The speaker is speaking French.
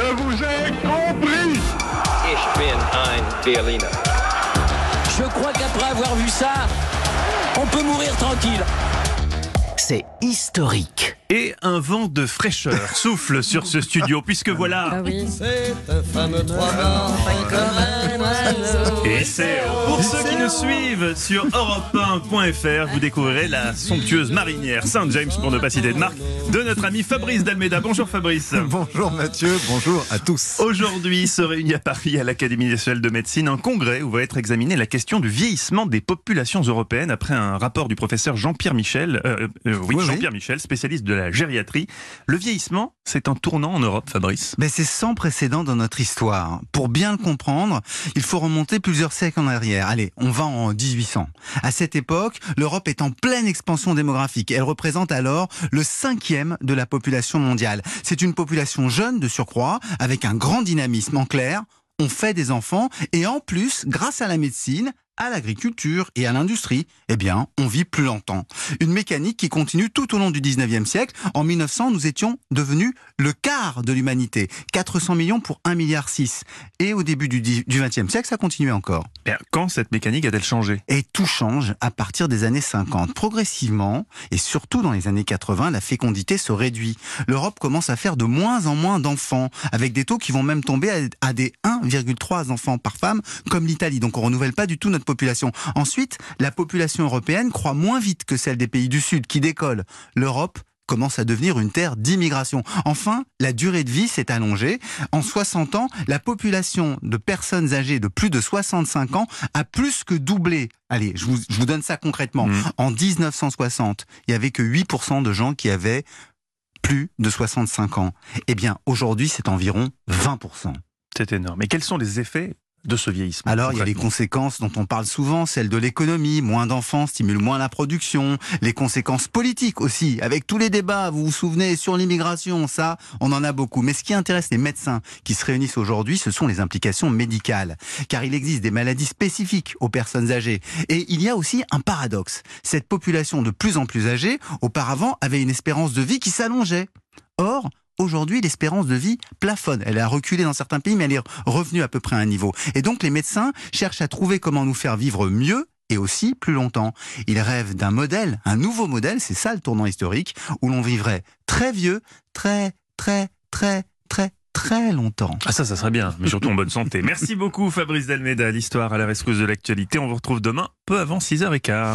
Je vous ai compris Ich bin ein Berliner. Je crois qu'après avoir vu ça, on peut mourir tranquille. C'est historique. Et un vent de fraîcheur souffle sur ce studio, puisque voilà. Ah oui. Et c'est pour ceux qui nous suivent sur europe1.fr, vous découvrirez la somptueuse marinière Saint-James, pour ne pas citer de marque, de notre ami Fabrice Dalmeda. Bonjour Fabrice. Bonjour Mathieu, bonjour à tous. Aujourd'hui se réunit à Paris, à l'Académie nationale de médecine, un congrès où va être examiné la question du vieillissement des populations européennes après un rapport du professeur Jean-Pierre Michel, euh, euh, oui, Oui, oui. Jean-Pierre Michel, spécialiste de la gériatrie. Le vieillissement, c'est un tournant en Europe, Fabrice. Mais c'est sans précédent dans notre histoire. Pour bien le comprendre, il faut remonter plusieurs siècles en arrière. Allez, on va en 1800. À cette époque, l'Europe est en pleine expansion démographique. Elle représente alors le cinquième de la population mondiale. C'est une population jeune de surcroît, avec un grand dynamisme. En clair, on fait des enfants et en plus, grâce à la médecine, à l'agriculture et à l'industrie, eh bien, on vit plus longtemps. Une mécanique qui continue tout au long du 19e siècle. En 1900, nous étions devenus le quart de l'humanité. 400 millions pour 1,6 milliard. Et au début du, dix- du 20e siècle, ça continuait encore. Quand cette mécanique a-t-elle changé? Et tout change à partir des années 50. Progressivement, et surtout dans les années 80, la fécondité se réduit. L'Europe commence à faire de moins en moins d'enfants, avec des taux qui vont même tomber à, à des 1,3 enfants par femme, comme l'Italie. Donc on renouvelle pas du tout notre population. Ensuite, la population européenne croît moins vite que celle des pays du Sud, qui décollent. L'Europe commence à devenir une terre d'immigration. Enfin, la durée de vie s'est allongée. En 60 ans, la population de personnes âgées de plus de 65 ans a plus que doublé. Allez, je vous, je vous donne ça concrètement. Mhm. En 1960, il y avait que 8% de gens qui avaient plus de 65 ans. Eh bien, aujourd'hui, c'est environ 20%. C'est énorme. Et quels sont les effets de ce vieillissement Alors, il y a les conséquences dont on parle souvent, celles de l'économie, moins d'enfants stimule moins la production, les conséquences politiques aussi, avec tous les débats, vous vous souvenez, sur l'immigration, ça, on en a beaucoup. Mais ce qui intéresse les médecins qui se réunissent aujourd'hui, ce sont les implications médicales. Car il existe des maladies spécifiques aux personnes âgées. Et il y a aussi un paradoxe. Cette population de plus en plus âgée, auparavant, avait une espérance de vie qui s'allongeait. Or, Aujourd'hui, l'espérance de vie plafonne. Elle a reculé dans certains pays, mais elle est revenue à peu près à un niveau. Et donc, les médecins cherchent à trouver comment nous faire vivre mieux et aussi plus longtemps. Ils rêvent d'un modèle, un nouveau modèle, c'est ça le tournant historique, où l'on vivrait très vieux, très, très, très, très, très longtemps. Ah ça, ça serait bien, mais surtout en bonne santé. Merci beaucoup Fabrice Dalmeda, l'histoire à la rescousse de l'actualité. On vous retrouve demain, peu avant 6h15.